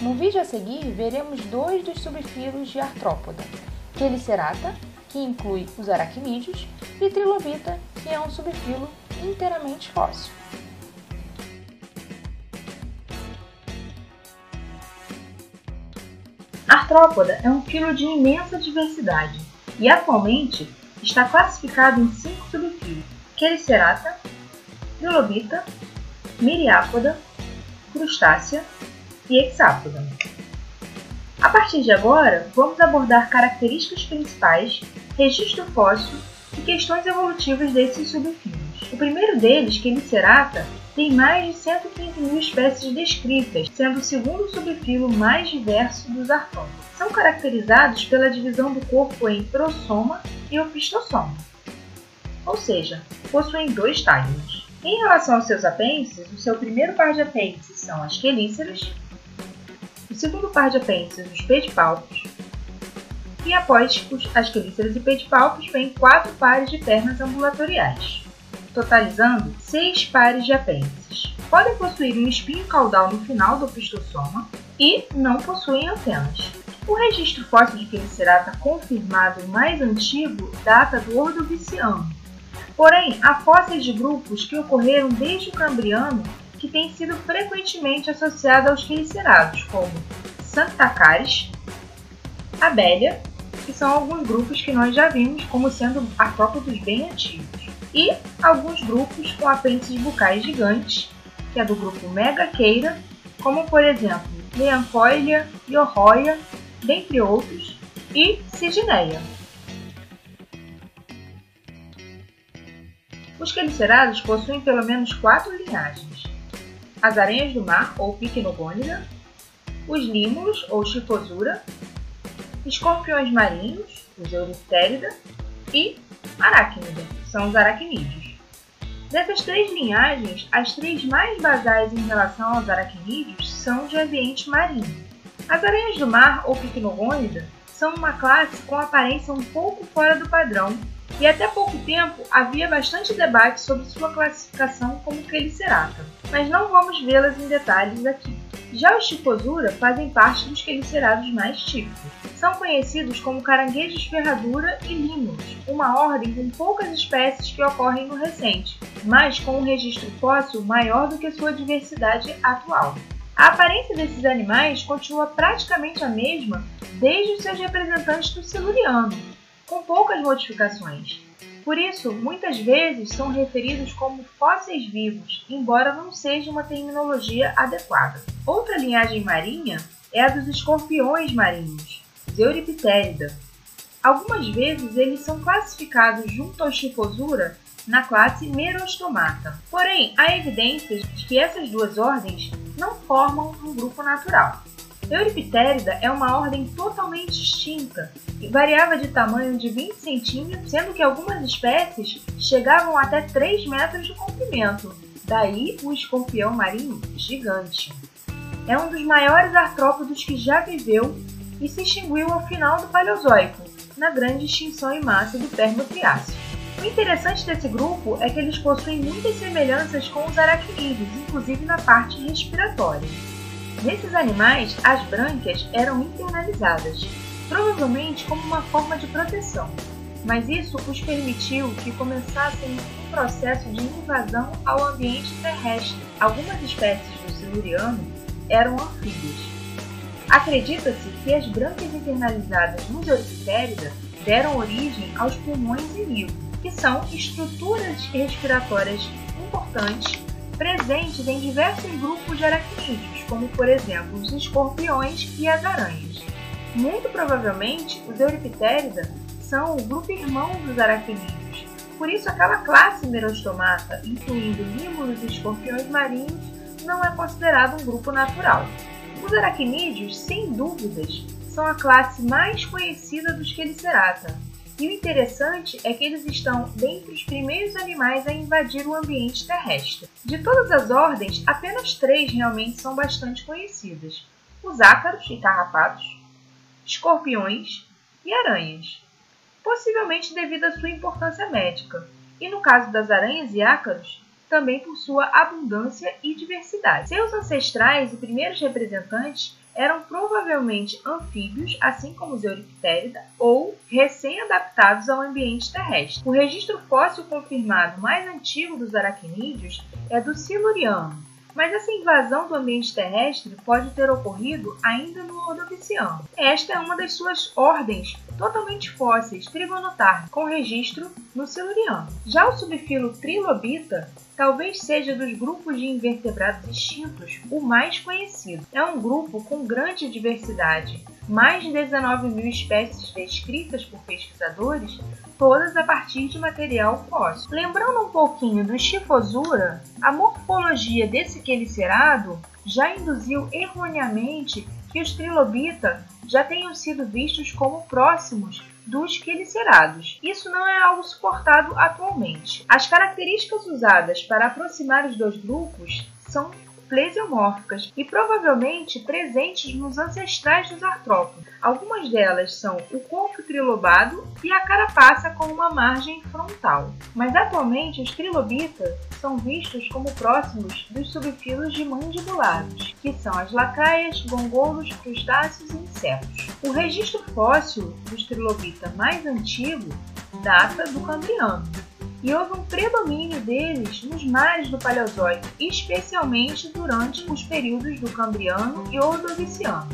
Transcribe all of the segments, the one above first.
No vídeo a seguir, veremos dois dos subfilos de artrópoda, Quelicerata, que inclui os aracnídeos, e Trilobita, que é um subfilo inteiramente fóssil. Artrópoda é um filo de imensa diversidade e atualmente está classificado em cinco subfilos: Quelicerata, Trilobita, Miriápoda, Crustácea e Hexápoda. A partir de agora, vamos abordar características principais, registro fóssil e questões evolutivas desses subfilos. O primeiro deles, Quelicerata, tem mais de 115 mil espécies descritas, sendo o segundo subfilo mais diverso dos artrópodes. São caracterizados pela divisão do corpo em prosoma e opistossoma, ou seja, possuem dois tágulos. Em relação aos seus apêndices, o seu primeiro par de apêndices são as quelíceras, segundo par de apêndices os pedipalpos, e após as quelíceras e pedipalpos vem quatro pares de pernas ambulatoriais, totalizando seis pares de apêndices. Podem possuir um espinho caudal no final do opistossoma e não possuem antenas. O registro fóssil de Quelicerata confirmado mais antigo data do Ordoviciano, Porém, há fósseis de grupos que ocorreram desde o Cambriano que têm sido frequentemente associados aos quelicerados, como Santacaris, Abélia, que são alguns grupos que nós já vimos como sendo artrópodos bem antigos, e alguns grupos com apêndices bucais gigantes, que é do grupo Megaqueira, como por exemplo Leancoilia, Yorroia, dentre outros, e Sigineia. Os quelicerados possuem pelo menos quatro linhagens: as aranhas do mar, ou Pycnogônida, os límulos, ou Chifosura, escorpiões marinhos, os Euriptérida, e aracnida, são os aracnídeos. Dessas três linhagens, as três mais basais em relação aos aracnídeos são de ambiente marinho. As aranhas do mar, ou Pycnogônida, são uma classe com aparência um pouco fora do padrão e até pouco tempo havia bastante debate sobre sua classificação como quelicerata, mas não vamos vê-las em detalhes aqui. Já os Chicosura fazem parte dos quelicerados mais típicos. São conhecidos como caranguejos ferradura e límulos, uma ordem com poucas espécies que ocorrem no recente, mas com um registro fóssil maior do que sua diversidade atual. A aparência desses animais continua praticamente a mesma desde os seus representantes do Siluriano, com poucas modificações. Por isso, muitas vezes são referidos como fósseis vivos, embora não seja uma terminologia adequada. Outra linhagem marinha é a dos escorpiões marinhos, Zeuriptérida. Algumas vezes eles são classificados junto ao Chifosura na classe Merostomata. Porém, há evidências de que essas duas ordens não formam um grupo natural. Euriptérida é uma ordem totalmente extinta e variava de tamanho de 20 centímetros, sendo que algumas espécies chegavam até 3 metros de comprimento, daí o escorpião marinho gigante. É um dos maiores artrópodos que já viveu e se extinguiu ao final do Paleozoico, na grande extinção em massa do Permo-Triássico. O interessante desse grupo é que eles possuem muitas semelhanças com os aracnídeos, inclusive na parte respiratória. Nesses animais, as brânquias eram internalizadas, provavelmente como uma forma de proteção, mas isso os permitiu que começassem um processo de invasão ao ambiente terrestre. Algumas espécies do siluriano eram anfíbios. Acredita-se que as brânquias internalizadas no Euriptérida deram origem aos pulmões e livro, que são estruturas respiratórias importantes presentes em diversos grupos de aracnídeos, como por exemplo os escorpiões e as aranhas. Muito provavelmente, os Euriptérida são o grupo irmão dos aracnídeos, por isso aquela classe Merostomata, incluindo límulos e escorpiões marinhos, não é considerado um grupo natural. Os aracnídeos, sem dúvidas, são a classe mais conhecida dos Quelicerata, e o interessante é que eles estão dentre os primeiros animais a invadir o ambiente terrestre. De todas as ordens, apenas três realmente são bastante conhecidas: os ácaros e carrapatos, escorpiões e aranhas, possivelmente devido à sua importância médica, e no caso das aranhas e ácaros, também por sua abundância e diversidade. Seus ancestrais e primeiros representantes eram provavelmente anfíbios, assim como os Euriptérida, ou recém-adaptados ao ambiente terrestre. O registro fóssil confirmado mais antigo dos aracnídeos é do Siluriano, mas essa invasão do ambiente terrestre pode ter ocorrido ainda no Ordoviciano. Esta é uma das suas ordens totalmente fósseis trigonotar, com registro no Siluriano. Já o subfilo Trilobita talvez seja dos grupos de invertebrados extintos o mais conhecido. É um grupo com grande diversidade, mais de 19 mil espécies descritas por pesquisadores, todas a partir de material fóssil. Lembrando um pouquinho do Chifosura, a morfologia desse quelicerado já induziu erroneamente que os trilobita já tenham sido vistos como próximos dos quelicerados. Isso não é algo suportado atualmente. As características usadas para aproximar os dois grupos são plesiomórficas e provavelmente presentes nos ancestrais dos artrópodes. Algumas delas são o corpo trilobado e a carapaça com uma margem frontal. Mas atualmente os trilobitas são vistos como próximos dos subfilos de mandibulados, que são as lacraias, gongolos, crustáceos e insetos. O registro fóssil dos trilobita mais antigo data do Cambriano, e houve um predomínio deles nos mares do Paleozoico, especialmente durante os períodos do Cambriano e Ordoviciano.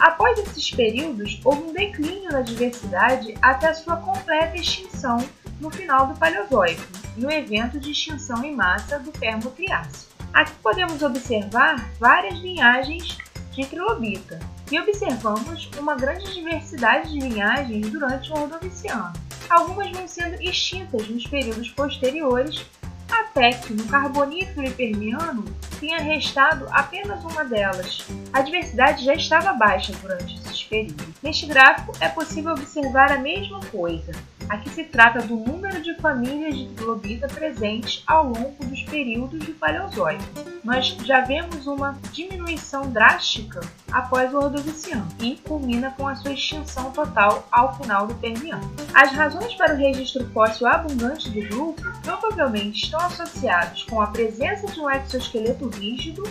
Após esses períodos, houve um declínio na diversidade até a sua completa extinção no final do Paleozoico, no evento de extinção em massa do Permo-Triássico. Aqui podemos observar várias linhagens de trilobita e observamos uma grande diversidade de linhagens durante o Ordoviciano algumas vão sendo extintas nos períodos posteriores, até que no Carbonífero e Permiano tenha restado apenas uma delas. A diversidade já estava baixa durante esses períodos. Neste gráfico é possível observar a mesma coisa. Aqui se trata do número de famílias de trilobita presentes ao longo dos períodos do Paleozoico. Nós já vemos uma diminuição drástica após o Ordoviciano e culmina com a sua extinção total ao final do Permiano. As razões para o registro fóssil abundante do grupo provavelmente estão associadas com a presença de um exoesqueleto rígido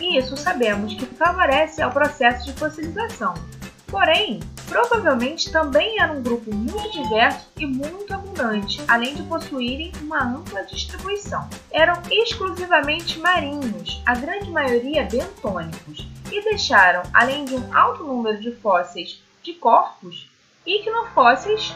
e isso sabemos que favorece ao processo de fossilização. Porém, provavelmente também era um grupo muito diverso e muito abundante, além de possuírem uma ampla distribuição. Eram exclusivamente marinhos, a grande maioria bentônicos, e deixaram, além de um alto número de fósseis de corpos, icnofósseis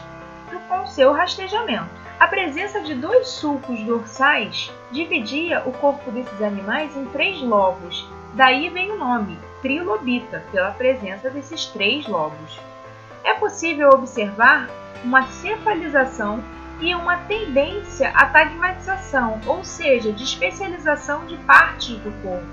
com seu rastejamento. A presença de dois sulcos dorsais dividia o corpo desses animais em três lobos, daí vem o nome, trilobita, pela presença desses três lobos é possível observar uma cefalização e uma tendência à tagmatização, ou seja, de especialização de partes do corpo,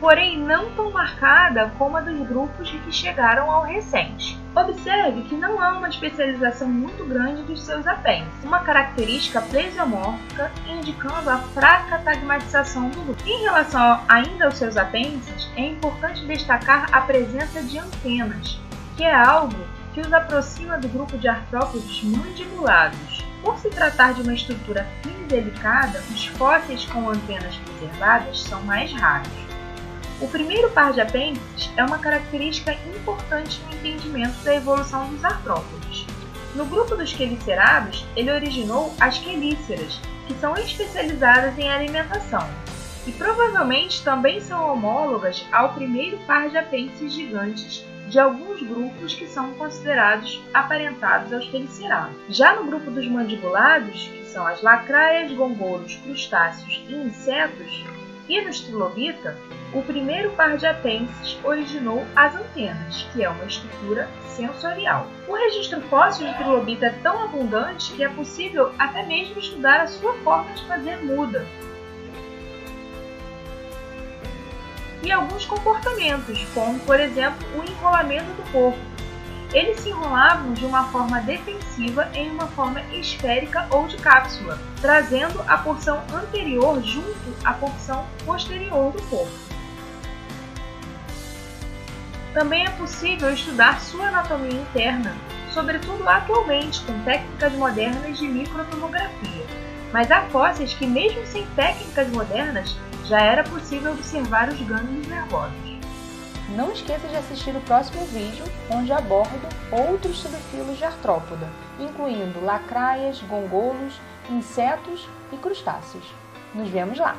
porém não tão marcada como a dos grupos que chegaram ao recente. Observe que não há uma especialização muito grande dos seus apêndices, uma característica plesiomórfica indicando a fraca tagmatização do grupo. Em relação ainda aos seus apêndices, é importante destacar a presença de antenas, que é algo que os aproxima do grupo de artrópodes mandibulados. Por se tratar de uma estrutura fina e delicada, os fósseis com antenas preservadas são mais raros. O primeiro par de apêndices é uma característica importante no entendimento da evolução dos artrópodes. No grupo dos quelicerados, ele originou as quelíceras, que são especializadas em alimentação, e provavelmente também são homólogas ao primeiro par de apêndices gigantes de alguns grupos que são considerados aparentados aos felicerados. Já no grupo dos mandibulados, que são as lacraias, gongolos, crustáceos e insetos, e nos trilobita, o primeiro par de apêndices originou as antenas, que é uma estrutura sensorial. O registro fóssil de trilobita é tão abundante que é possível até mesmo estudar a sua forma de fazer muda, e alguns comportamentos, como por exemplo o enrolamento do corpo. Eles se enrolavam de uma forma defensiva em uma forma esférica ou de cápsula, trazendo a porção anterior junto à porção posterior do corpo. Também é possível estudar sua anatomia interna, sobretudo atualmente com técnicas modernas de microtomografia. Mas há fósseis que, mesmo sem técnicas modernas, já era possível observar os gânglios nervosos. Não esqueça de assistir o próximo vídeo, onde abordo outros subfilos de artrópoda, incluindo lacraias, gongolos, insetos e crustáceos. Nos vemos lá!